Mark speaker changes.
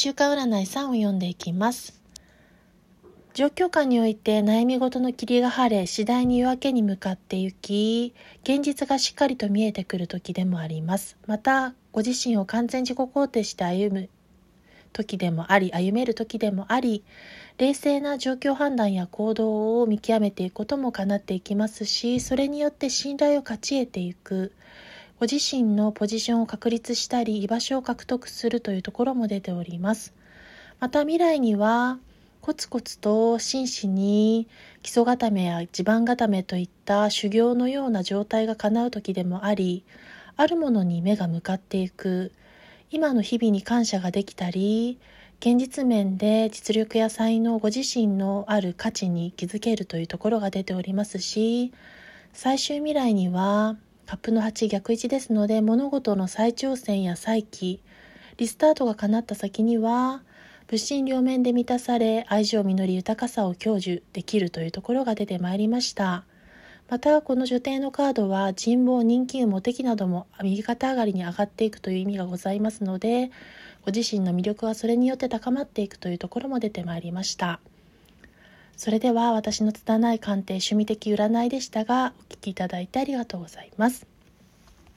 Speaker 1: 週間占い3を読んでいきます。状況下において悩み事の霧が晴れ、次第に夜明けに向かって行き、現実がしっかりと見えてくる時でもあります。また、ご自身を完全自己肯定して歩む時でもあり、歩める時でもあり、冷静な状況判断や行動を見極めていくことも叶っていきますし、それによって信頼を勝ち得ていく、ご自身のポジションを確立したり、居場所を獲得するというところも出ております。また未来には、コツコツと真摯に基礎固めや地盤固めといった修行のような状態が叶う時でもあり、あるものに目が向かっていく、今の日々に感謝ができたり、現実面で実力や才能ご自身のある価値に気づけるというところが出ておりますし、最終未来にはカップの8逆位置ですので物事の再挑戦や再起リスタートが叶った先には物心両面で満たされ愛情実り豊かさを享受できるというところが出てまいりました。またこの女帝のカードは人望人気運モテ期なども右肩上がりに上がっていくという意味がございますのでご自身の魅力はそれによって高まっていくというところも出てまいりました。それでは私の拙い鑑定趣味的占いでしたがお聴きいただいてありがとうございます。